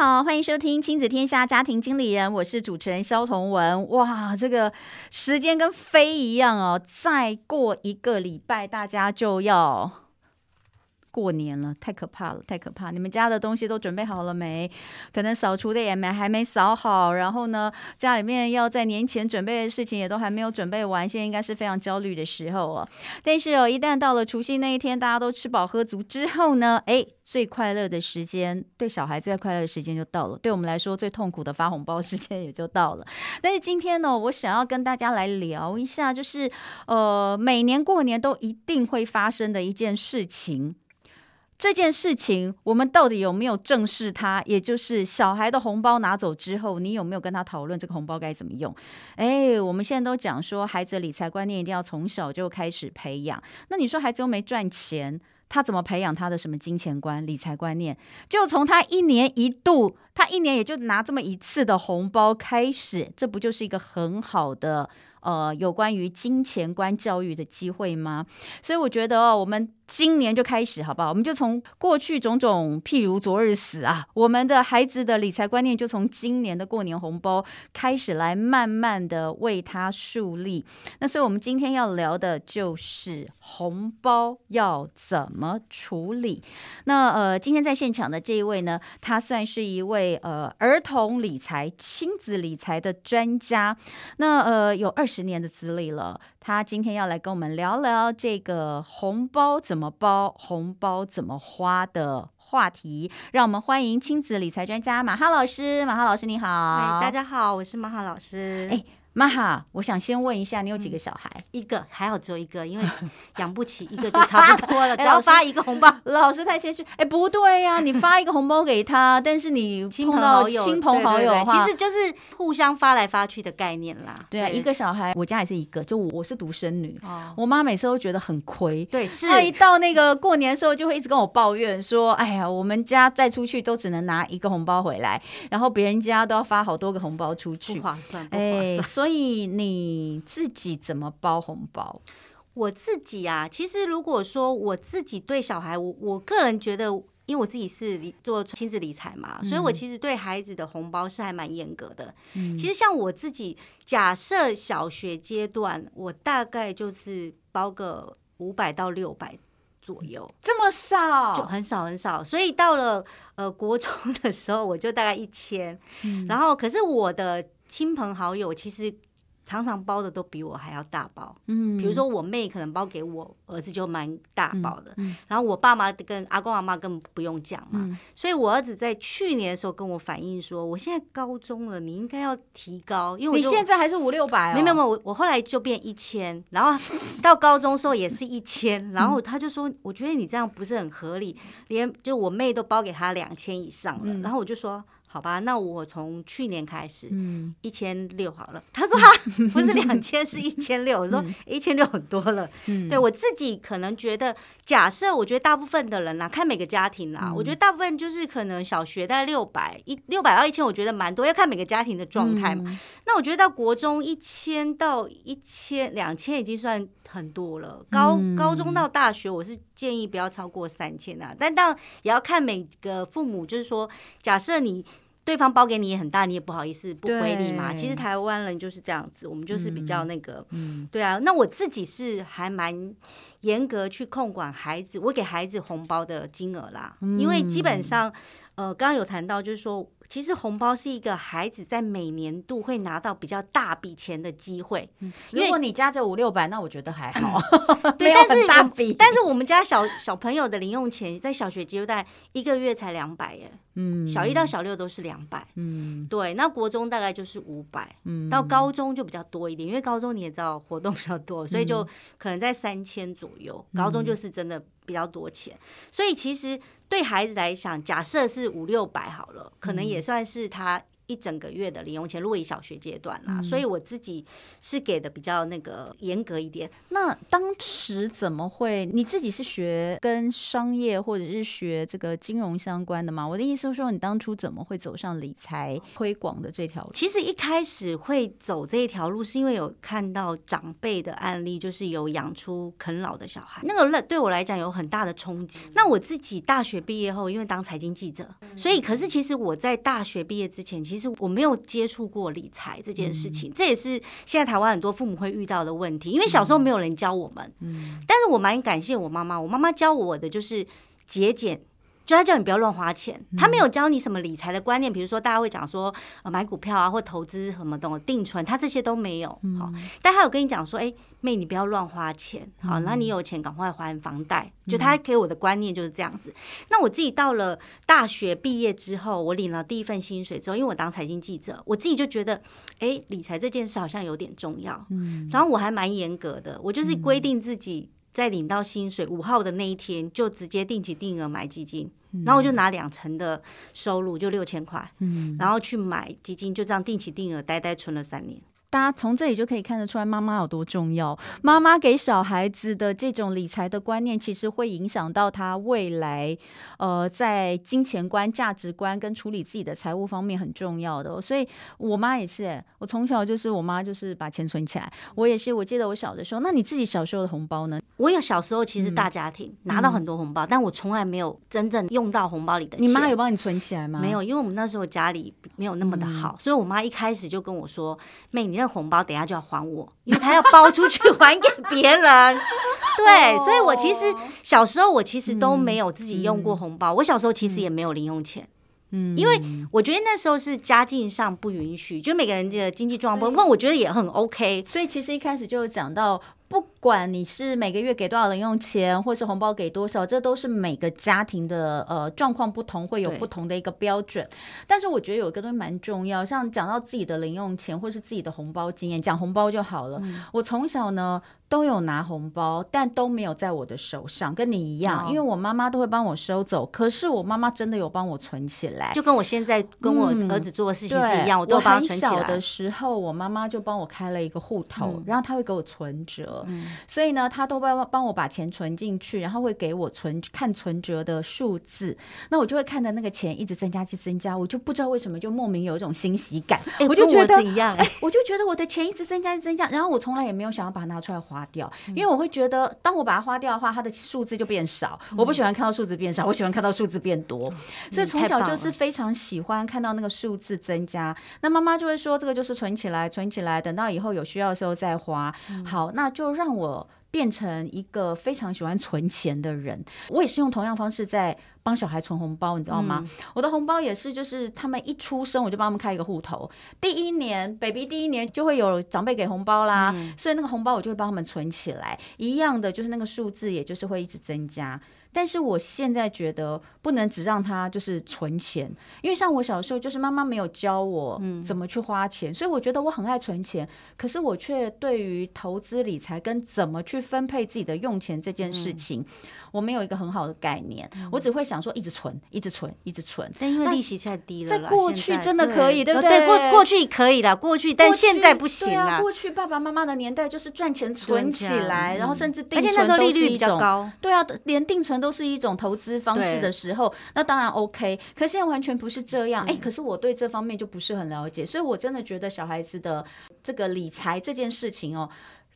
好，欢迎收听《亲子天下家庭经理人》，我是主持人肖彤文。哇，这个时间跟飞一样哦，再过一个礼拜，大家就要。过年了，太可怕了，太可怕！你们家的东西都准备好了没？可能扫除的也没还没扫好，然后呢，家里面要在年前准备的事情也都还没有准备完，现在应该是非常焦虑的时候哦。但是哦，一旦到了除夕那一天，大家都吃饱喝足之后呢，哎，最快乐的时间，对小孩最快乐的时间就到了，对我们来说最痛苦的发红包时间也就到了。但是今天呢，我想要跟大家来聊一下，就是呃，每年过年都一定会发生的一件事情。这件事情，我们到底有没有正视它？也就是小孩的红包拿走之后，你有没有跟他讨论这个红包该怎么用？哎，我们现在都讲说，孩子的理财观念一定要从小就开始培养。那你说孩子又没赚钱，他怎么培养他的什么金钱观、理财观念？就从他一年一度，他一年也就拿这么一次的红包开始，这不就是一个很好的呃有关于金钱观教育的机会吗？所以我觉得哦，我们。今年就开始，好不好？我们就从过去种种，譬如昨日死啊，我们的孩子的理财观念就从今年的过年红包开始来慢慢的为他树立。那所以，我们今天要聊的就是红包要怎么处理。那呃，今天在现场的这一位呢，他算是一位呃儿童理财、亲子理财的专家。那呃，有二十年的资历了。他今天要来跟我们聊聊这个红包怎么包、红包怎么花的话题。让我们欢迎亲子理财专家马哈老师。马哈老师，你好。大家好，我是马哈老师。哎妈哈，我想先问一下，你有几个小孩？嗯、一个，还好只有一个，因为 养不起，一个就差不多了。只要发一个红包，老师太谦虚。哎，不对呀、啊，你发一个红包给他，但是你碰到亲朋好友其实就是互相发来发去的概念啦。对啊，对一个小孩，我家也是一个，就我是独生女。哦、我妈每次都觉得很亏。对，是。她一到那个过年的时候，就会一直跟我抱怨说：“哎呀，我们家再出去都只能拿一个红包回来，然后别人家都要发好多个红包出去，不划算。不划算。哎，所以你。你自己怎么包红包？我自己啊，其实如果说我自己对小孩，我我个人觉得，因为我自己是做亲子理财嘛，嗯、所以我其实对孩子的红包是还蛮严格的。嗯、其实像我自己，假设小学阶段，我大概就是包个五百到六百左右，这么少，就很少很少。所以到了呃国中的时候，我就大概一千、嗯。然后，可是我的亲朋好友其实。常常包的都比我还要大包，嗯，比如说我妹可能包给我儿子就蛮大包的，嗯，然后我爸妈跟阿公阿妈根本不用讲嘛，嗯，所以我儿子在去年的时候跟我反映说，我现在高中了，你应该要提高，因为你现在还是五六百哦，没有没有，我我后来就变一千，然后到高中的时候也是 一千，然后他就说，我觉得你这样不是很合理，连就我妹都包给他两千以上了，然后我就说。好吧，那我从去年开始，嗯，一千六好了。他说他，不是两千，是一千六。我说一千六很多了。嗯，对我自己可能觉得，假设我觉得大部分的人啦，看每个家庭啦，我觉得大部分就是可能小学大概六百一六百到一千，我觉得蛮多，要看每个家庭的状态嘛。那我觉得到国中一千到一千两千已经算很多了。高高中到大学，我是建议不要超过三千啊。但当然也要看每个父母，就是说，假设你。对方包给你也很大，你也不好意思不回礼嘛。其实台湾人就是这样子，我们就是比较那个，嗯，对啊。那我自己是还蛮严格去控管孩子，我给孩子红包的金额啦，因为基本上，呃，刚刚有谈到就是说。其实红包是一个孩子在每年度会拿到比较大笔钱的机会。嗯如果你家这五六百，那我觉得还好。对，但是但是我们家小小朋友的零用钱在小学阶段一个月才两百耶。嗯，小一到小六都是两百。嗯，对，那国中大概就是五百。嗯，到高中就比较多一点，因为高中你也知道活动比较多，所以就可能在三千左右。高中就是真的比较多钱，所以其实。对孩子来讲，假设是五六百好了，可能也也算是他一整个月的零用钱，如果以小学阶段啦，嗯、所以我自己是给的比较那个严格一点。那当时怎么会？你自己是学跟商业或者是学这个金融相关的吗？我的意思是说，你当初怎么会走上理财推广的这条路？其实一开始会走这一条路，是因为有看到长辈的案例，就是有养出啃老的小孩，那个对我来讲有很大的冲击。那我自己大学毕业后，因为当财经记者，所以可是其实我在大学毕业之前，其实我没有接触过理财这件事情，嗯、这也是现在台湾很多父母会遇到的问题。因为小时候没有人教我们，嗯，但是我蛮感谢我妈妈，我妈妈教我的就是节俭。就他叫你不要乱花钱，他没有教你什么理财的观念，比如说大家会讲说呃买股票啊或投资什么的定存，他这些都没有。好，但他有跟你讲说，哎，妹你不要乱花钱，好，那你有钱赶快还房贷。就他给我的观念就是这样子。那我自己到了大学毕业之后，我领了第一份薪水之后，因为我当财经记者，我自己就觉得，哎，理财这件事好像有点重要。嗯，然后我还蛮严格的，我就是规定自己在领到薪水五号的那一天，就直接定期定额买基金。然后我就拿两成的收入，就六千块，嗯，然后去买基金，就这样定期定额，呆呆存了三年。大家从这里就可以看得出来，妈妈有多重要。妈妈给小孩子的这种理财的观念，其实会影响到他未来，呃，在金钱观、价值观跟处理自己的财务方面很重要的。所以我妈也是，我从小就是我妈就是把钱存起来。我也是，我记得我小的时候，那你自己小时候的红包呢？我有小时候其实大家庭、嗯、拿到很多红包，但我从来没有真正用到红包里的钱。你妈有帮你存起来吗？没有，因为我们那时候家里没有那么的好，嗯、所以我妈一开始就跟我说：“妹，你。”那红包等下就要还我，因为他要包出去 还给别人。对，所以我其实小时候我其实都没有自己用过红包。我小时候其实也没有零用钱，嗯，因为我觉得那时候是家境上不允许，就每个人的经济状况不，不过我觉得也很 OK。所以其实一开始就讲到。不管你是每个月给多少零用钱，或是红包给多少，这都是每个家庭的呃状况不同，会有不同的一个标准。但是我觉得有一个东西蛮重要，像讲到自己的零用钱或是自己的红包经验，讲红包就好了。嗯、我从小呢都有拿红包，但都没有在我的手上，跟你一样，哦、因为我妈妈都会帮我收走。可是我妈妈真的有帮我存起来，就跟我现在跟我儿子做的事情是一样，嗯、我都帮他存起来。我很小的时候，我妈妈就帮我开了一个户头，嗯、然后她会给我存折。嗯，所以呢，他都帮帮我把钱存进去，然后会给我存看存折的数字，那我就会看着那个钱一直增加，一直增加，我就不知道为什么就莫名有一种欣喜感，欸、我就觉得一样，哎，我就觉得我的钱一直增加，一直增加，然后我从来也没有想要把它拿出来花掉，因为我会觉得，当我把它花掉的话，它的数字就变少，我不喜欢看到数字变少，我喜欢看到数字变多，所以从小就是非常喜欢看到那个数字增加。那妈妈就会说，这个就是存起来，存起来，等到以后有需要的时候再花。好，那就。让我变成一个非常喜欢存钱的人。我也是用同样方式在帮小孩存红包，你知道吗？嗯、我的红包也是，就是他们一出生我就帮他们开一个户头。第一年，baby 第一年就会有长辈给红包啦，嗯、所以那个红包我就会帮他们存起来。一样的，就是那个数字，也就是会一直增加。但是我现在觉得不能只让他就是存钱，因为像我小时候就是妈妈没有教我怎么去花钱，所以我觉得我很爱存钱，可是我却对于投资理财跟怎么去分配自己的用钱这件事情，我没有一个很好的概念。我只会想说一直存，一直存，一直存。但因为利息太低了，在过去真的可以，对不对？对，过过去可以了，过去，但现在不行了。过去爸爸妈妈的年代就是赚钱存起来，然后甚至定存，而且那时候利率比较高。对啊，连定存。都是一种投资方式的时候，那当然 OK。可现在完全不是这样，哎、嗯欸，可是我对这方面就不是很了解，所以我真的觉得小孩子的这个理财这件事情哦。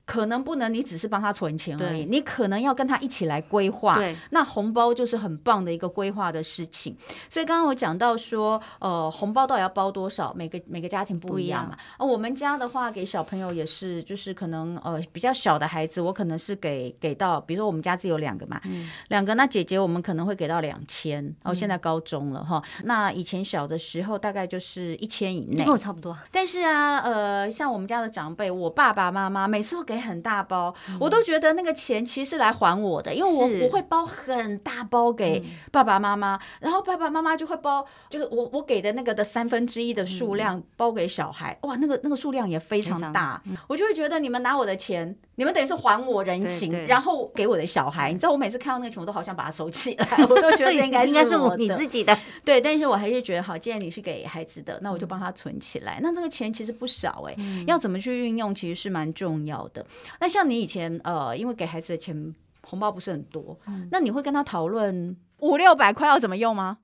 可能不能，你只是帮他存钱而已。你可能要跟他一起来规划。对那红包就是很棒的一个规划的事情。所以刚刚我讲到说，呃，红包到底要包多少？每个每个家庭不一样嘛。啊，我们家的话，给小朋友也是，就是可能呃比较小的孩子，我可能是给给到，比如说我们家只有两个嘛，嗯、两个。那姐姐我们可能会给到两千。然后现在高中了哈。嗯、那以前小的时候大概就是一千以内，跟我差不多。但是啊，呃，像我们家的长辈，我爸爸妈妈每次都给。很大包，我都觉得那个钱其实是来还我的，因为我我会包很大包给爸爸妈妈，然后爸爸妈妈就会包，就是我我给的那个的三分之一的数量包给小孩，哇，那个那个数量也非常大，我就会觉得你们拿我的钱你们等于是还我人情，对对然后给我的小孩。你知道，我每次看到那个钱，我都好想把它收起来，我都觉得 应该是应该是我你自己的。对，但是我还是觉得好，既然你是给孩子的，那我就帮他存起来。嗯、那这个钱其实不少哎、欸，嗯、要怎么去运用，其实是蛮重要的。那像你以前呃，因为给孩子的钱红包不是很多，嗯、那你会跟他讨论五六百块要怎么用吗？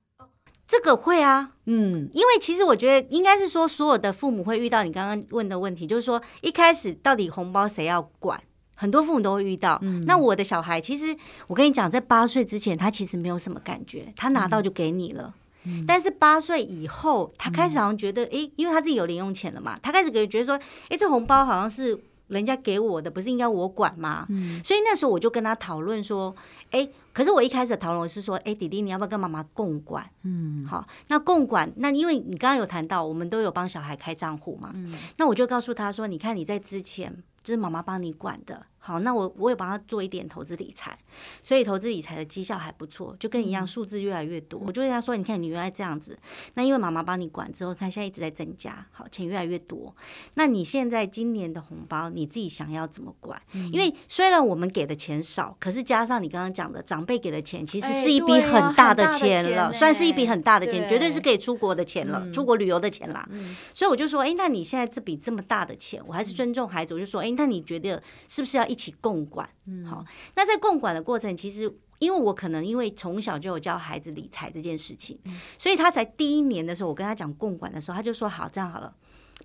这个会啊，嗯，因为其实我觉得应该是说，所有的父母会遇到你刚刚问的问题，就是说一开始到底红包谁要管，很多父母都会遇到。嗯，那我的小孩其实我跟你讲，在八岁之前他其实没有什么感觉，他拿到就给你了。嗯，但是八岁以后，他开始好像觉得，诶，因为他自己有零用钱了嘛，他开始觉得说，诶，这红包好像是人家给我的，不是应该我管吗？嗯，所以那时候我就跟他讨论说，诶。可是我一开始讨论是说，哎，弟弟，你要不要跟妈妈共管？嗯，好，那共管，那因为你刚刚有谈到，我们都有帮小孩开账户嘛，嗯，那我就告诉他说，你看你在之前，就是妈妈帮你管的。好，那我我也帮他做一点投资理财，所以投资理财的绩效还不错，就跟你一样，数字越来越多。嗯、我就跟他说：“你看，你原来这样子，那因为妈妈帮你管之后，看现在一直在增加，好，钱越来越多。那你现在今年的红包，你自己想要怎么管？嗯、因为虽然我们给的钱少，可是加上你刚刚讲的长辈给的钱，其实是一笔很大的钱了，欸啊、算是一笔很大的钱，对绝对是可以出国的钱了，嗯、出国旅游的钱啦。嗯、所以我就说：，哎、欸，那你现在这笔这么大的钱，我还是尊重孩子，我就说：，哎、欸，那你觉得是不是要一起共管？嗯，好。那在共管的过程，其实因为我可能因为从小就有教孩子理财这件事情，嗯、所以他才第一年的时候，我跟他讲共管的时候，他就说：好，这样好了，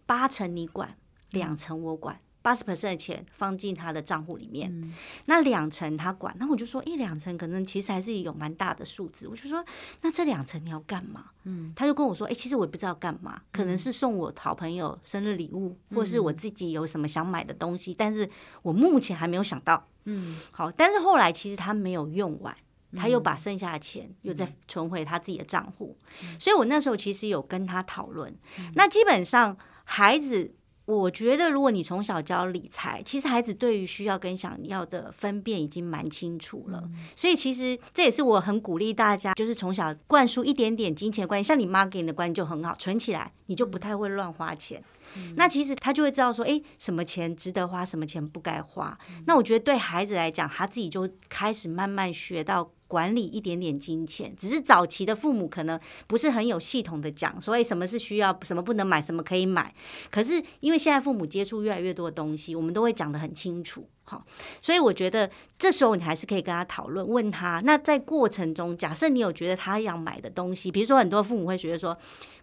八成你管，两成我管。八十 percent 的钱放进他的账户里面，嗯、那两成他管，那我就说，一两成可能其实还是有蛮大的数字，我就说，那这两成你要干嘛？嗯，他就跟我说，哎、欸，其实我也不知道干嘛，可能是送我好朋友生日礼物，嗯、或是我自己有什么想买的东西，但是我目前还没有想到。嗯，好，但是后来其实他没有用完，他又把剩下的钱又再存回他自己的账户，嗯、所以我那时候其实有跟他讨论，嗯、那基本上孩子。我觉得，如果你从小教理财，其实孩子对于需要跟想要的分辨已经蛮清楚了。嗯、所以，其实这也是我很鼓励大家，就是从小灌输一点点金钱观念。像你妈给你的观念就很好，存起来，你就不太会乱花钱。那其实他就会知道说，诶，什么钱值得花，什么钱不该花。那我觉得对孩子来讲，他自己就开始慢慢学到。管理一点点金钱，只是早期的父母可能不是很有系统的讲，所以什么是需要，什么不能买，什么可以买。可是因为现在父母接触越来越多的东西，我们都会讲得很清楚，好，所以我觉得这时候你还是可以跟他讨论，问他。那在过程中，假设你有觉得他要买的东西，比如说很多父母会觉得说。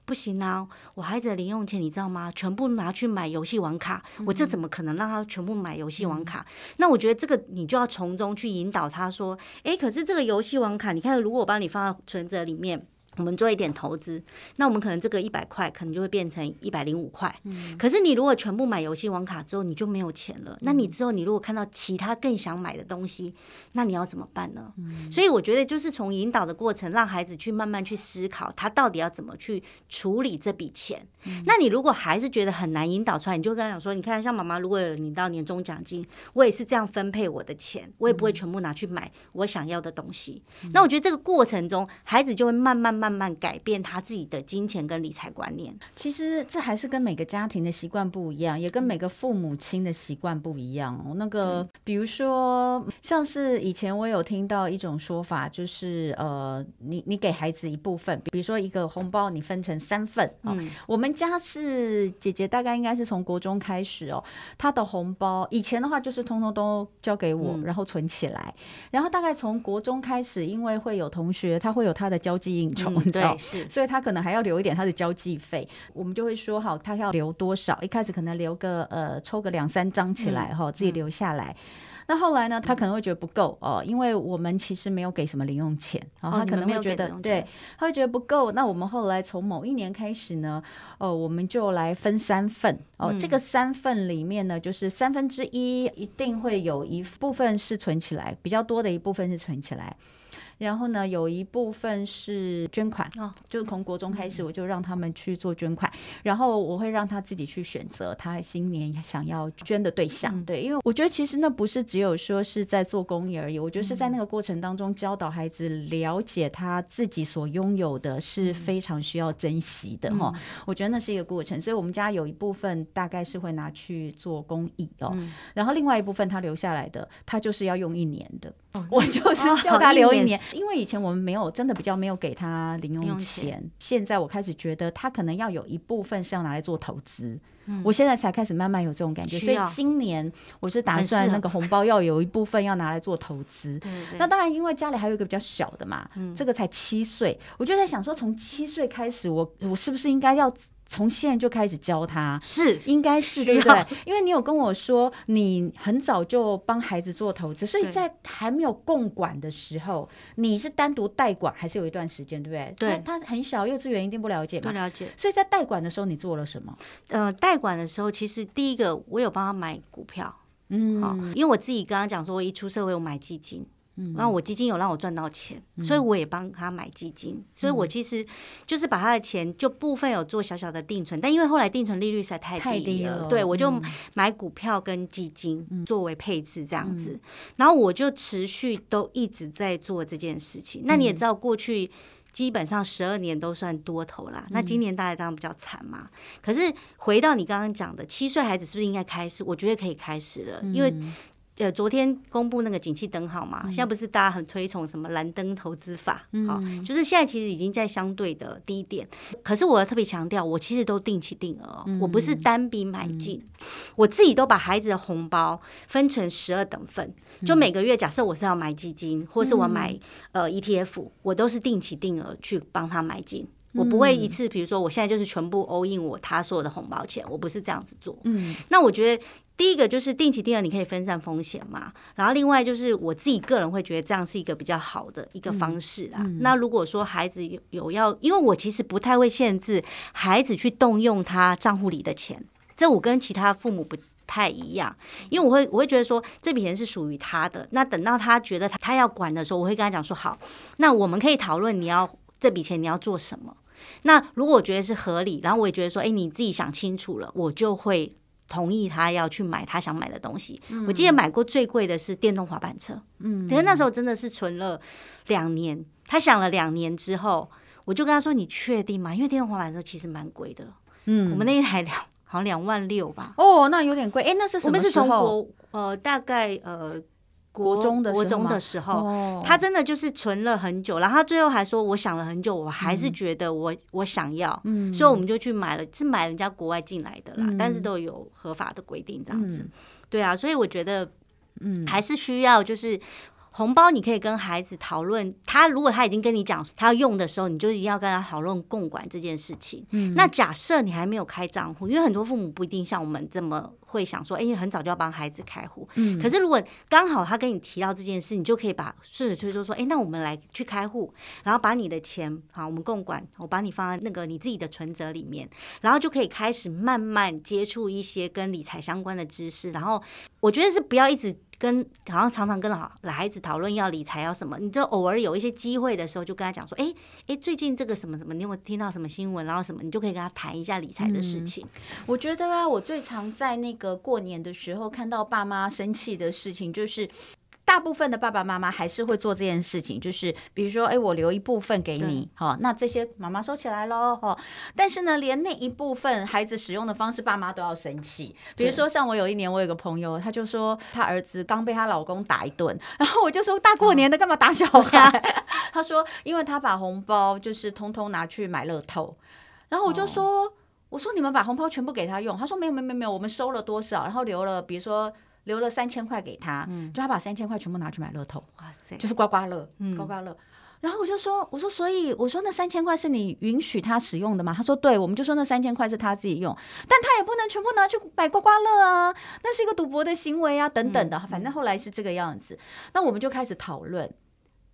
不行啊！我孩子的零用钱你知道吗？全部拿去买游戏网卡，嗯、我这怎么可能让他全部买游戏网卡？嗯、那我觉得这个你就要从中去引导他说：诶，可是这个游戏网卡，你看，如果我帮你放在存折里面。我们做一点投资，那我们可能这个一百块可能就会变成一百零五块。嗯，可是你如果全部买游戏网卡之后，你就没有钱了。嗯，那你之后你如果看到其他更想买的东西，那你要怎么办呢？嗯，所以我觉得就是从引导的过程，让孩子去慢慢去思考，他到底要怎么去处理这笔钱。嗯，那你如果还是觉得很难引导出来，你就跟他讲说：你看，像妈妈如果有领到年终奖金，我也是这样分配我的钱，我也不会全部拿去买我想要的东西。嗯，那我觉得这个过程中，孩子就会慢慢。慢慢改变他自己的金钱跟理财观念。其实这还是跟每个家庭的习惯不一样，也跟每个父母亲的习惯不一样哦。那个，比如说，像是以前我有听到一种说法，就是呃，你你给孩子一部分，比如说一个红包，你分成三份。嗯，我们家是姐姐，大概应该是从国中开始哦，她的红包以前的话就是通通都交给我，然后存起来。然后大概从国中开始，因为会有同学，他会有他的交际应酬。嗯、对，是，所以他可能还要留一点他的交际费，我们就会说好，他要留多少？一开始可能留个呃，抽个两三张起来哈，嗯、自己留下来。嗯、那后来呢，他可能会觉得不够哦，因为我们其实没有给什么零用钱，哦，他可能会觉得对，他会觉得不够。那我们后来从某一年开始呢，哦，我们就来分三份哦，嗯、这个三份里面呢，就是三分之一一定会有一部分是存起来，比较多的一部分是存起来。然后呢，有一部分是捐款，哦，就是从国中开始，我就让他们去做捐款，嗯、然后我会让他自己去选择他新年想要捐的对象。嗯、对，因为我觉得其实那不是只有说是在做公益而已，我觉得是在那个过程当中教导孩子了解他自己所拥有的是非常需要珍惜的哈。嗯、我觉得那是一个过程，所以我们家有一部分大概是会拿去做公益哦，嗯、然后另外一部分他留下来的，他就是要用一年的。我就是叫他留一年，因为以前我们没有真的比较没有给他零用钱。现在我开始觉得他可能要有一部分是要拿来做投资。我现在才开始慢慢有这种感觉，所以今年我是打算那个红包要有一部分要拿来做投资。那当然，因为家里还有一个比较小的嘛，这个才七岁，我就在想说，从七岁开始，我我是不是应该要？从现在就开始教他，是应该是对不对？因为你有跟我说，你很早就帮孩子做投资，所以在还没有共管的时候，你是单独代管，还是有一段时间，对不对？对，他很小，幼稚园一定不了解嘛，不了解。所以在代管的时候，你做了什么？呃，代管的时候，其实第一个我有帮他买股票，嗯，好，因为我自己刚刚讲说，我一出社会我买基金。嗯，然后我基金有让我赚到钱，嗯、所以我也帮他买基金，嗯、所以我其实就是把他的钱就部分有做小小的定存，但因为后来定存利率实在太低了，太低了，对，我就买股票跟基金作为配置这样子，嗯、然后我就持续都一直在做这件事情。嗯、那你也知道，过去基本上十二年都算多头啦，嗯、那今年大家当然比较惨嘛。可是回到你刚刚讲的，七岁孩子是不是应该开始？我觉得可以开始了，嗯、因为。呃，昨天公布那个景气灯号嘛，现在不是大家很推崇什么蓝灯投资法？好，就是现在其实已经在相对的低点。可是我要特别强调，我其实都定期定额，我不是单笔买进，我自己都把孩子的红包分成十二等份，就每个月假设我是要买基金，或是我买呃 ETF，我都是定期定额去帮他买进。我不会一次，比如说我现在就是全部 all in 我他所有的红包钱，我不是这样子做。嗯，那我觉得第一个就是定期定额，你可以分散风险嘛。然后另外就是我自己个人会觉得这样是一个比较好的一个方式啦。嗯嗯、那如果说孩子有有要，因为我其实不太会限制孩子去动用他账户里的钱，这我跟其他父母不太一样，因为我会我会觉得说这笔钱是属于他的。那等到他觉得他他要管的时候，我会跟他讲说好，那我们可以讨论你要这笔钱你要做什么。那如果我觉得是合理，然后我也觉得说，哎，你自己想清楚了，我就会同意他要去买他想买的东西。嗯、我记得买过最贵的是电动滑板车，嗯，可是那时候真的是存了两年。他想了两年之后，我就跟他说：“你确定吗？因为电动滑板车其实蛮贵的，嗯，我们那一台两好像两万六吧。哦，那有点贵。哎，那是什么时候？我们是从国呃，大概呃。”国中的国中的时候，他真的就是存了很久，然后他最后还说：“我想了很久，我还是觉得我我想要，所以我们就去买了，是买人家国外进来的啦，但是都有合法的规定这样子。对啊，所以我觉得，嗯，还是需要就是红包，你可以跟孩子讨论，他如果他已经跟你讲他要用的时候，你就一定要跟他讨论共管这件事情。那假设你还没有开账户，因为很多父母不一定像我们这么。会想说，哎，你很早就要帮孩子开户，嗯，可是如果刚好他跟你提到这件事，你就可以把顺水推舟说，哎，那我们来去开户，然后把你的钱，好，我们共管，我把你放在那个你自己的存折里面，然后就可以开始慢慢接触一些跟理财相关的知识，然后我觉得是不要一直。跟好像常常跟老孩子讨论要理财要什么，你就偶尔有一些机会的时候，就跟他讲说，哎哎，最近这个什么什么，你有没有听到什么新闻？然后什么，你就可以跟他谈一下理财的事情。嗯，我觉得啊，我最常在那个过年的时候看到爸妈生气的事情，就是。大部分的爸爸妈妈还是会做这件事情，就是比如说，哎，我留一部分给你，好对，那这些妈妈收起来喽，哈。但是呢，连那一部分孩子使用的方式，爸妈都要生气。比如说，像我有一年，我有个朋友，他就说他儿子刚被他老公打一顿，然后我就说大过年的干嘛打小孩？嗯、他说，因为他把红包就是通通拿去买乐透，然后我就说，哦、我说你们把红包全部给他用，他说没有没有没有，我们收了多少，然后留了，比如说。留了三千块给他，嗯、就他把三千块全部拿去买乐透，哇塞，就是刮刮乐，嗯、刮刮乐。然后我就说，我说，所以我说那三千块是你允许他使用的吗？他说对，我们就说那三千块是他自己用，但他也不能全部拿去买刮刮乐啊，那是一个赌博的行为啊，等等的。嗯、反正后来是这个样子，那我们就开始讨论，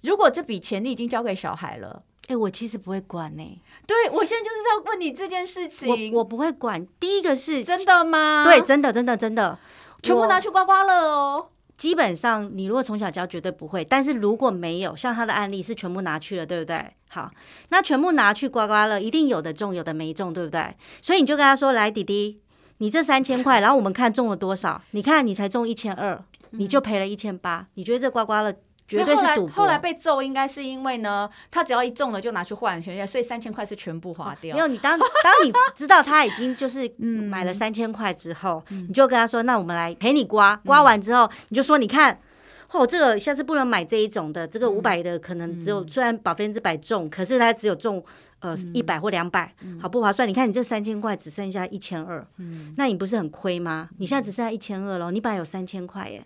如果这笔钱你已经交给小孩了，哎，我其实不会管呢、欸。对，我现在就是在问你这件事情，我，我不会管。第一个是真的吗？对，真的，真的，真的。全部拿去刮刮乐哦！基本上你如果从小教绝对不会，但是如果没有像他的案例是全部拿去了，对不对？好，那全部拿去刮刮乐，一定有的中，有的没中，对不对？所以你就跟他说：“来，弟弟，你这三千块，然后我们看中了多少？你看你才中一千二，你就赔了一千八，你觉得这刮刮乐？”绝对是赌博。后来被揍，应该是因为呢，他只要一中了就拿去换，所以三千块是全部花掉。没有，你当 当你知道他已经就是买了三千块之后，你就跟他说：“那我们来陪你刮，刮完之后你就说，你看，哦，这个下次不能买这一种的，这个五百的可能只有虽然百分之百中，可是它只有中。”呃，一百或两百，好不划算。你看，你这三千块只剩下一千二，那你不是很亏吗？你现在只剩下一千二了，你本来有三千块耶，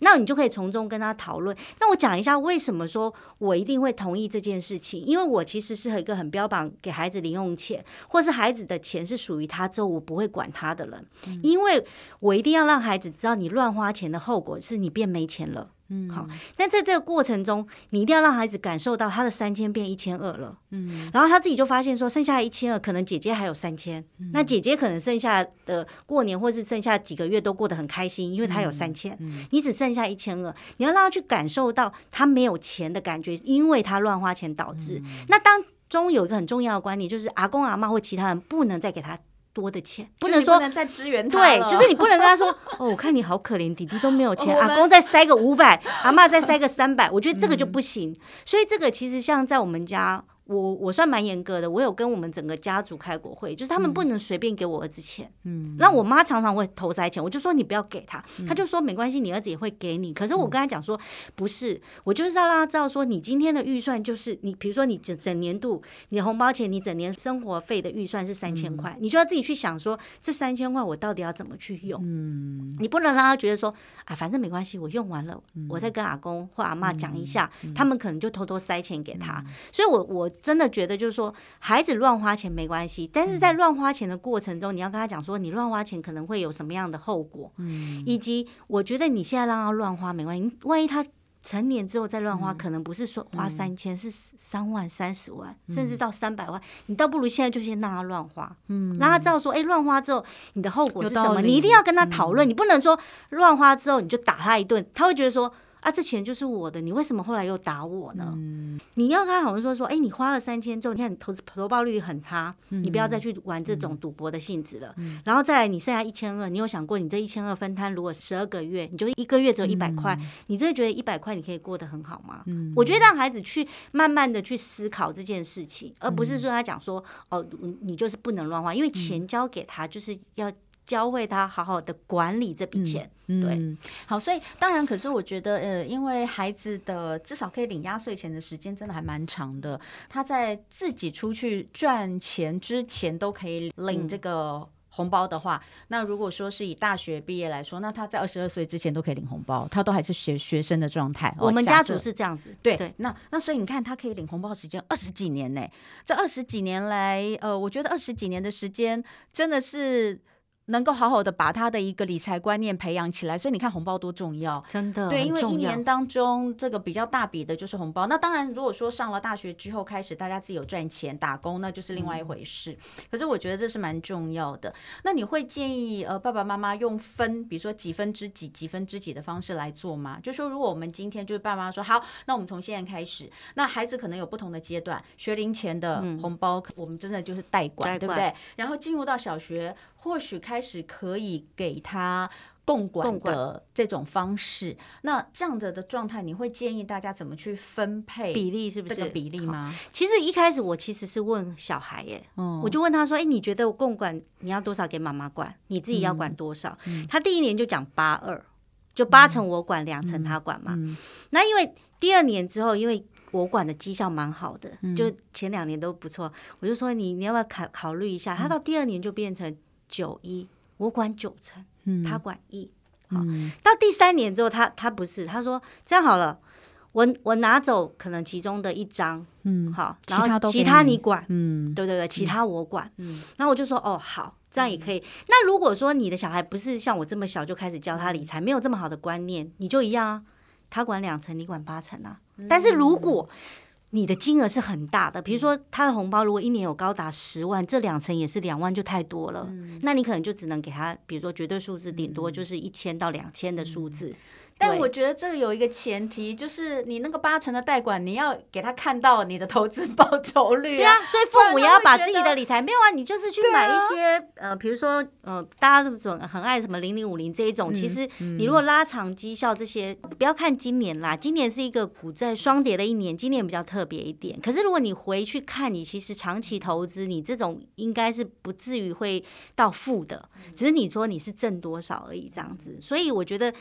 那你就可以从中跟他讨论。那我讲一下为什么说我一定会同意这件事情，因为我其实是一个很标榜给孩子零用钱，或是孩子的钱是属于他之后我不会管他的人，因为我一定要让孩子知道，你乱花钱的后果是你变没钱了。嗯，好。那在这个过程中，你一定要让孩子感受到他的三千变一千二了。嗯，然后他自己就发现说，剩下一千二，可能姐姐还有三千。嗯，那姐姐可能剩下的过年或是剩下几个月都过得很开心，因为她有三千。你只剩下一千二，你要让他去感受到他没有钱的感觉，因为他乱花钱导致。嗯，那当中有一个很重要的观念，就是阿公阿妈或其他人不能再给他。多的钱不能说不能再支援他，对，就是你不能跟他说哦，我看你好可怜，弟弟都没有钱，阿公再塞个五百，阿妈再塞个三百，我觉得这个就不行。嗯、所以这个其实像在我们家。我我算蛮严格的，我有跟我们整个家族开过会，就是他们不能随便给我儿子钱。嗯，那我妈常常会投塞钱，我就说你不要给他，他就说没关系，你儿子也会给你。可是我跟他讲说，不是，我就是要让他知道说，你今天的预算就是你，比如说你整整年度你的红包钱，你整年生活费的预算是三千块，你就要自己去想说，这三千块我到底要怎么去用？嗯，你不能让他觉得说啊，反正没关系，我用完了，我再跟阿公或阿妈讲一下，他们可能就偷偷塞钱给他。所以我我。真的觉得就是说，孩子乱花钱没关系，但是在乱花钱的过程中，你要跟他讲说，你乱花钱可能会有什么样的后果，嗯，以及我觉得你现在让他乱花没关系，万一他成年之后再乱花，可能不是说花三千，是三万、三十万，甚至到三百万，你倒不如现在就先让他乱花，嗯，让他知道说，哎，乱花之后你的后果是什么，你一定要跟他讨论，你不能说乱花之后你就打他一顿，他会觉得说。啊，这钱就是我的，你为什么后来又打我呢？嗯、你要跟他好像说说，哎、欸，你花了三千之后，你看你投资投报率很差，嗯、你不要再去玩这种赌博的性质了。嗯、然后再来，你剩下一千二，你有想过你这一千二分摊，如果十二个月，你就一个月只有一百块，嗯、你真的觉得一百块你可以过得很好吗？嗯、我觉得让孩子去慢慢的去思考这件事情，而不是说他讲说，哦，你就是不能乱花，因为钱交给他就是要。教会他好好的管理这笔钱，嗯、对、嗯，好，所以当然，可是我觉得，呃，因为孩子的至少可以领压岁钱的时间真的还蛮长的，他在自己出去赚钱之前都可以领这个红包的话，嗯、那如果说是以大学毕业来说，那他在二十二岁之前都可以领红包，他都还是学学生的状态。我们家族是这样子，对对。那那所以你看，他可以领红包时间二十几年呢，这二十几年来，呃，我觉得二十几年的时间真的是。能够好好的把他的一个理财观念培养起来，所以你看红包多重要，真的对，因为一年当中这个比较大笔的就是红包。那当然，如果说上了大学之后开始大家自己有赚钱打工，那就是另外一回事。嗯、可是我觉得这是蛮重要的。那你会建议呃爸爸妈妈用分，比如说几分之几、几分之几的方式来做吗？就说如果我们今天就是爸爸妈妈说好，那我们从现在开始，那孩子可能有不同的阶段，学龄前的红包，嗯、我们真的就是代管，代管对不对？然后进入到小学。或许开始可以给他共管的这种方式，那这样的的状态，你会建议大家怎么去分配比例？是不是这个比例吗？其实一开始我其实是问小孩耶，嗯，我就问他说：“哎，你觉得我共管你要多少给妈妈管？你自己要管多少？”他第一年就讲八二，就八成我管，两成他管嘛。那因为第二年之后，因为我管的绩效蛮好的，就前两年都不错，我就说你你要不要考考虑一下？他到第二年就变成。九一，我管九成，嗯、他管一。好，嗯、到第三年之后，他他不是，他说这样好了，我我拿走可能其中的一张，嗯，好，然后其他，你管，嗯，对对对，其他我管，嗯，然后我就说哦，好，这样也可以。嗯、那如果说你的小孩不是像我这么小就开始教他理财，没有这么好的观念，你就一样啊，他管两成，你管八成啊。嗯、但是如果你的金额是很大的，比如说他的红包如果一年有高达十万，这两层也是两万，就太多了。嗯、那你可能就只能给他，比如说绝对数字顶多就是一千到两千的数字。但我觉得这个有一个前提，就是你那个八成的贷款，你要给他看到你的投资报酬率啊。对啊，所以父母也要把自己的理财没有啊，你就是去买一些、啊、呃，比如说呃，大家都很爱什么零零五零这一种、嗯，其实你如果拉长绩效这些，不要看今年啦，今年是一个股债双跌的一年，今年比较特别一点。可是如果你回去看你其实长期投资，你这种应该是不至于会到负的，只是你说你是挣多少而已这样子。所以我觉得。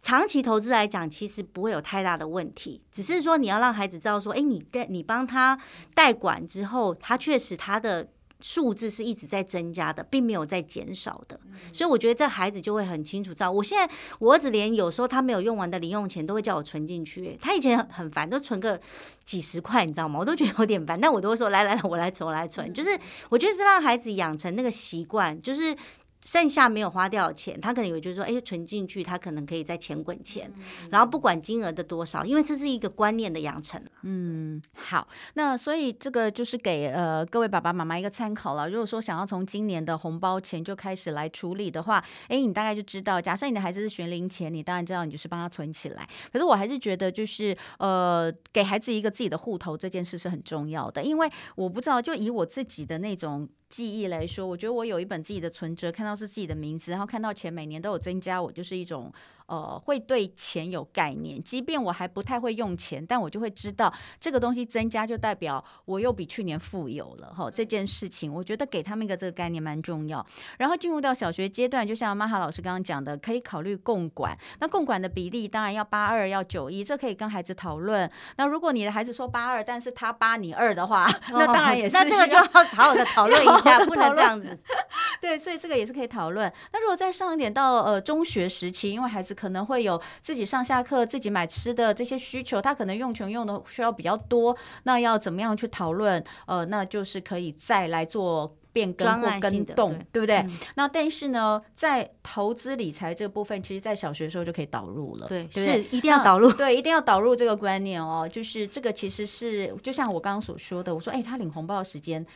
长期投资来讲，其实不会有太大的问题，只是说你要让孩子知道说，哎，你贷你帮他代管之后，他确实他的数字是一直在增加的，并没有在减少的。所以我觉得这孩子就会很清楚知道，我现在我儿子连有时候他没有用完的零用钱都会叫我存进去，他以前很很烦，都存个几十块，你知道吗？我都觉得有点烦，但我都会说来来来，我来存，我来存。就是我觉得是让孩子养成那个习惯，就是。剩下没有花掉的钱，他可能以为就是说，哎，存进去，他可能可以再钱滚钱，然后不管金额的多少，因为这是一个观念的养成。嗯，好，那所以这个就是给呃各位爸爸妈妈一个参考了。如果说想要从今年的红包钱就开始来处理的话，哎，你大概就知道，假设你的孩子是学龄前，你当然知道你就是帮他存起来。可是我还是觉得，就是呃，给孩子一个自己的户头这件事是很重要的，因为我不知道，就以我自己的那种。记忆来说，我觉得我有一本自己的存折，看到是自己的名字，然后看到钱每年都有增加，我就是一种。呃，会对钱有概念，即便我还不太会用钱，但我就会知道这个东西增加就代表我又比去年富有了哈。这件事情，我觉得给他们一个这个概念蛮重要。然后进入到小学阶段，就像玛哈老师刚刚讲的，可以考虑共管。那共管的比例当然要八二要九一，这可以跟孩子讨论。那如果你的孩子说八二，但是他八你二的话，哦，那当然也是。那这个就要好好的讨论一下，不能这样子。对，所以这个也是可以讨论。那如果再上一点到呃中学时期，因为孩子。可能会有自己上下课、自己买吃的这些需求，他可能用钱用的需要比较多，那要怎么样去讨论？呃，那就是可以再来做变更或更动，对，对不对？嗯。那但是呢，在投资理财这个部分，其实在小学的时候就可以导入了，对，对，对，是一定要导入，对，一定要导入这个观念哦。就是这个其实是就像我刚刚所说的，我说，哎，他领红包的时间。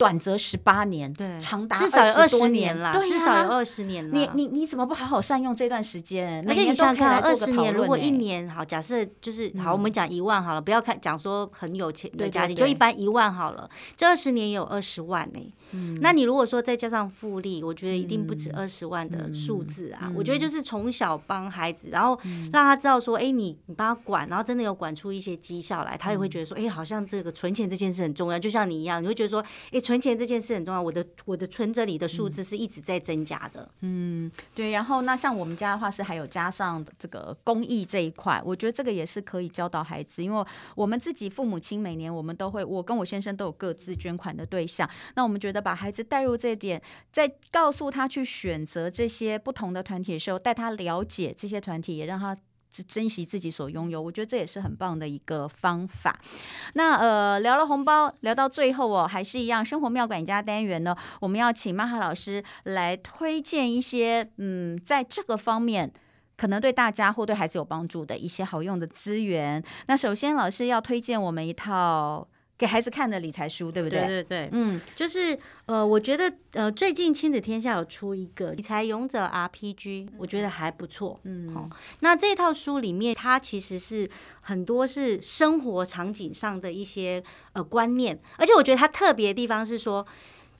短则十八年，对，长达至少有二十年了，至少有二十年了。你你你怎么不好好善用这段时间？而且你想看二十年，如果一年好，假设就是好，我们讲一万好了，不要看讲说很有钱的家庭，就一般一万好了。这二十年也有二十万呢。嗯，那你如果说再加上复利，我觉得一定不止二十万的数字啊。我觉得就是从小帮孩子，然后让他知道说，哎，你你帮他管，然后真的有管出一些绩效来，他也会觉得说，哎，好像这个存钱这件事很重要。就像你一样，你会觉得说，哎。存钱这件事很重要，我的我的存折里的数字是一直在增加的。嗯，对。然后那像我们家的话是还有加上这个公益这一块，我觉得这个也是可以教导孩子，因为我们自己父母亲每年我们都会，我跟我先生都有各自捐款的对象。那我们觉得把孩子带入这一点，在告诉他去选择这些不同的团体的时候，带他了解这些团体，也让他。珍惜自己所拥有，我觉得这也是很棒的一个方法。那呃，聊了红包，聊到最后哦，还是一样，生活妙管家单元呢，我们要请马哈老师来推荐一些嗯，在这个方面可能对大家或对孩子有帮助的一些好用的资源。那首先，老师要推荐我们一套。给孩子看的理财书，对不对？对对对，嗯，就是呃，我觉得呃，最近亲子天下有出一个理财勇者 RPG，我觉得还不错。嗯，好，那这套书里面，它其实是很多是生活场景上的一些呃观念，而且我觉得它特别的地方是说。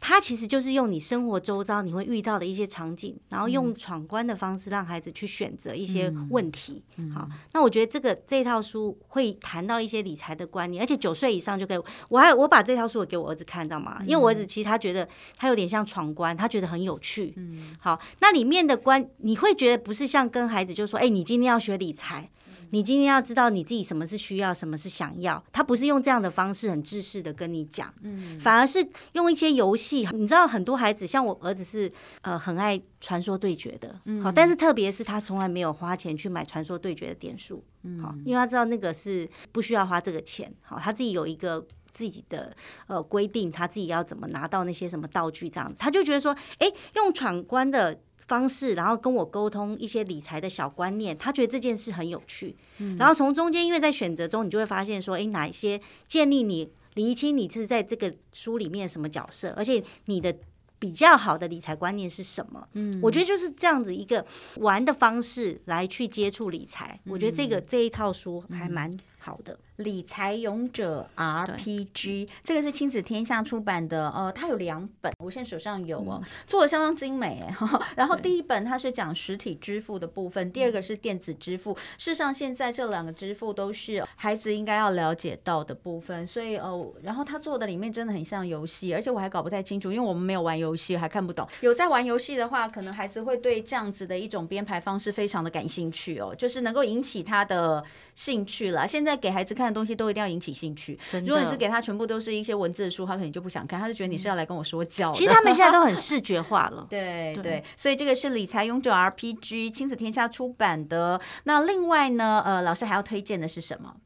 它其实就是用你生活周遭你会遇到的一些场景，然后用闯关的方式让孩子去选择一些问题。嗯、好，那我觉得这个这套书会谈到一些理财的观念，而且九岁以上就可以。我还我把这套书给我儿子看知道吗，因为我儿子其实他觉得他有点像闯关，他觉得很有趣。嗯，好，那里面的关你会觉得不是像跟孩子就说，哎，你今天要学理财。你今天要知道你自己什么是需要，什么是想要。他不是用这样的方式很制式的跟你讲，嗯，反而是用一些游戏。你知道很多孩子，像我儿子是呃很爱传说对决的，嗯，好，但是特别是他从来没有花钱去买传说对决的点数，嗯，好，因为他知道那个是不需要花这个钱，好，他自己有一个自己的呃规定，他自己要怎么拿到那些什么道具这样子，他就觉得说，哎，用闯关的。方式，然后跟我沟通一些理财的小观念，他觉得这件事很有趣。嗯，然后从中间，因为在选择中，你就会发现说，诶，哪一些建立你厘清你是在这个书里面什么角色，而且你的比较好的理财观念是什么？嗯，我觉得就是这样子一个玩的方式来去接触理财。嗯、我觉得这个这一套书还蛮好的。理财勇者 RPG，这个是亲子天下出版的，呃，它有两本，我现在手上有哦，做的相当精美哎。然后第一本它是讲实体支付的部分，第二个是电子支付。事实上，现在这两个支付都是孩子应该要了解到的部分，所以哦，然后他做的里面真的很像游戏，而且我还搞不太清楚，因为我们没有玩游戏，还看不懂。有在玩游戏的话，可能孩子会对这样子的一种编排方式非常的感兴趣哦，就是能够引起他的兴趣了。现在给孩子看的。东西都一定要引起兴趣。如果你是给他全部都是一些文字的书，他可能就不想看，他就觉得你是要来跟我说教。其实他们现在都很视觉化了。对对，所以这个是理财永久 RPG 亲子天下出版的。那另外呢，呃，老师还要推荐的是什么？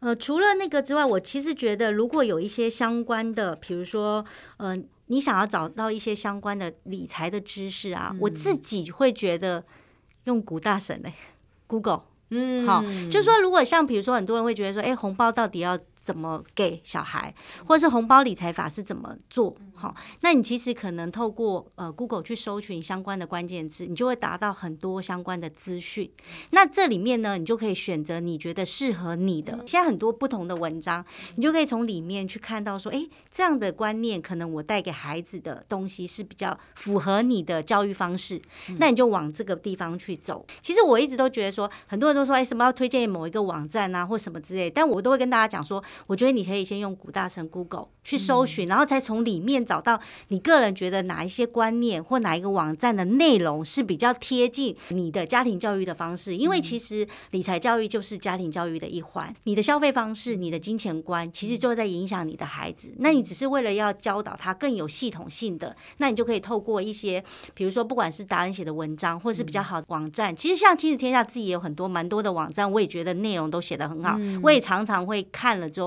呃，除了那个之外，我其实觉得如果有一些相关的，比如说，嗯、呃，你想要找到一些相关的理财的知识啊，嗯、我自己会觉得用谷大神嘞，Google。嗯，好，就是说，如果像比如说，很多人会觉得说，哎，红包到底要怎么给小孩，或者是红包理财法是怎么做？好，那你其实可能透过呃 Google 去搜寻相关的关键字，你就会达到很多相关的资讯。那这里面呢，你就可以选择你觉得适合你的。现在很多不同的文章，你就可以从里面去看到说，哎，这样的观念可能我带给孩子的东西是比较符合你的教育方式，那你就往这个地方去走。其实我一直都觉得说，很多人都说，哎，什么要推荐某一个网站啊，或什么之类，但我都会跟大家讲说。我觉得你可以先用谷大神 Google 去搜寻，然后再从里面找到你个人觉得哪一些观念或哪一个网站的内容是比较贴近你的家庭教育的方式。因为其实理财教育就是家庭教育的一环，你的消费方式、你的金钱观，其实就在影响你的孩子。那你只是为了要教导他更有系统性的，那你就可以透过一些，比如说不管是达人写的文章，或是比较好的网站，其实像亲子天下自己也有很多蛮多的网站，我也觉得内容都写得很好，我也常常会看了之后。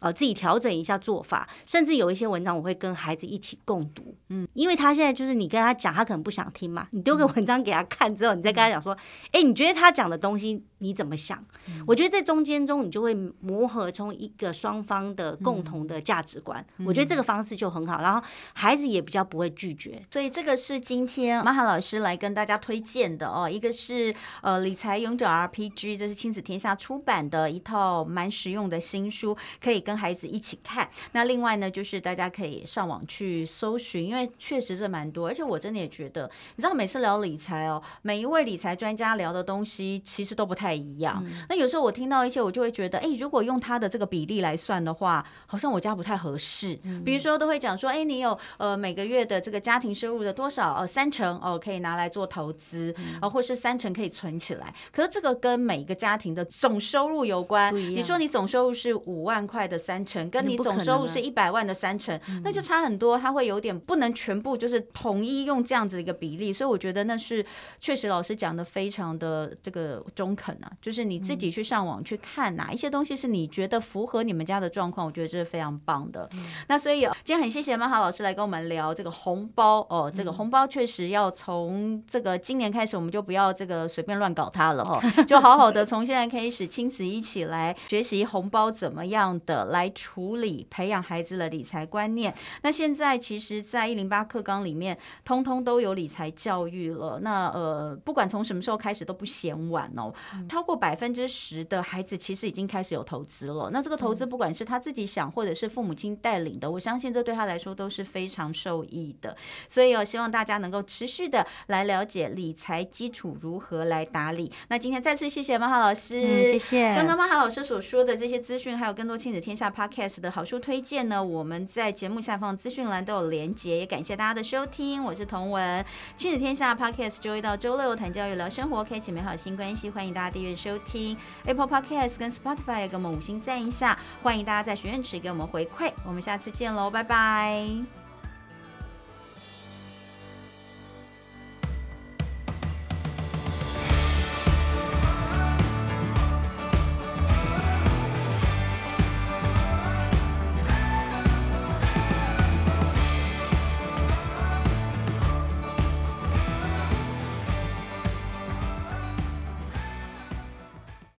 呃，自己调整一下做法，甚至有一些文章我会跟孩子一起共读，嗯，因为他现在就是你跟他讲，他可能不想听嘛，你丢个文章给他看之后，你再跟他讲说，哎，你觉得他讲的东西你怎么想？我觉得在中间中你就会磨合出一个双方的共同的价值观，我觉得这个方式就很好，然后孩子也比较不会拒绝，所以这个是今天马哈老师来跟大家推荐的哦，一个是呃理财勇者 RPG，这是亲子天下出版的一套蛮实用的新书，可以。跟孩子一起看，那另外呢，就是大家可以上网去搜寻，因为确实是蛮多，而且我真的也觉得，你知道，每次聊理财哦，每一位理财专家聊的东西其实都不太一样。嗯、那有时候我听到一些，我就会觉得，哎，如果用他的这个比例来算的话，好像我家不太合适。嗯、比如说，都会讲说，哎，你有呃每个月的这个家庭收入的多少？呃，三成哦，可以拿来做投资，啊、嗯，或是三成可以存起来。可是这个跟每一个家庭的总收入有关。你说你总收入是五万块的。的三成跟你总收入是一百万的三成，那就差很多，他会有点不能全部就是统一用这样子的一个比例，所以我觉得那是确实老师讲的非常的这个中肯啊，就是你自己去上网去看哪一些东西是你觉得符合你们家的状况，我觉得这是非常棒的。那所以今天很谢谢曼哈老师来跟我们聊这个红包哦，这个红包确实要从这个今年开始，我们就不要这个随便乱搞它了哦，就好好的从现在开始亲子一起来学习红包怎么样的。来处理培养孩子的理财观念。那现在其实，在一零八课纲里面，通通都有理财教育了。那呃，不管从什么时候开始都不嫌晚哦。超过百分之十的孩子其实已经开始有投资了。那这个投资，不管是他自己想，或者是父母亲带领的，我相信这对他来说都是非常受益的。所以，哦希望大家能够持续的来了解理财基础如何来打理。那今天再次谢谢曼哈老师，嗯、谢谢。刚刚曼哈老师所说的这些资讯，还有更多亲子天。下 Podcast 的好书推荐呢，我们在节目下方资讯栏都有连结，也感谢大家的收听，我是童文，亲子天下 Podcast 周一到周六谈教育聊生活，开启美好新关系，欢迎大家订阅收听。Apple Podcast 跟 Spotify，给我们五星赞一下，欢迎大家在许愿池给我们回馈，我们下次见喽，拜拜。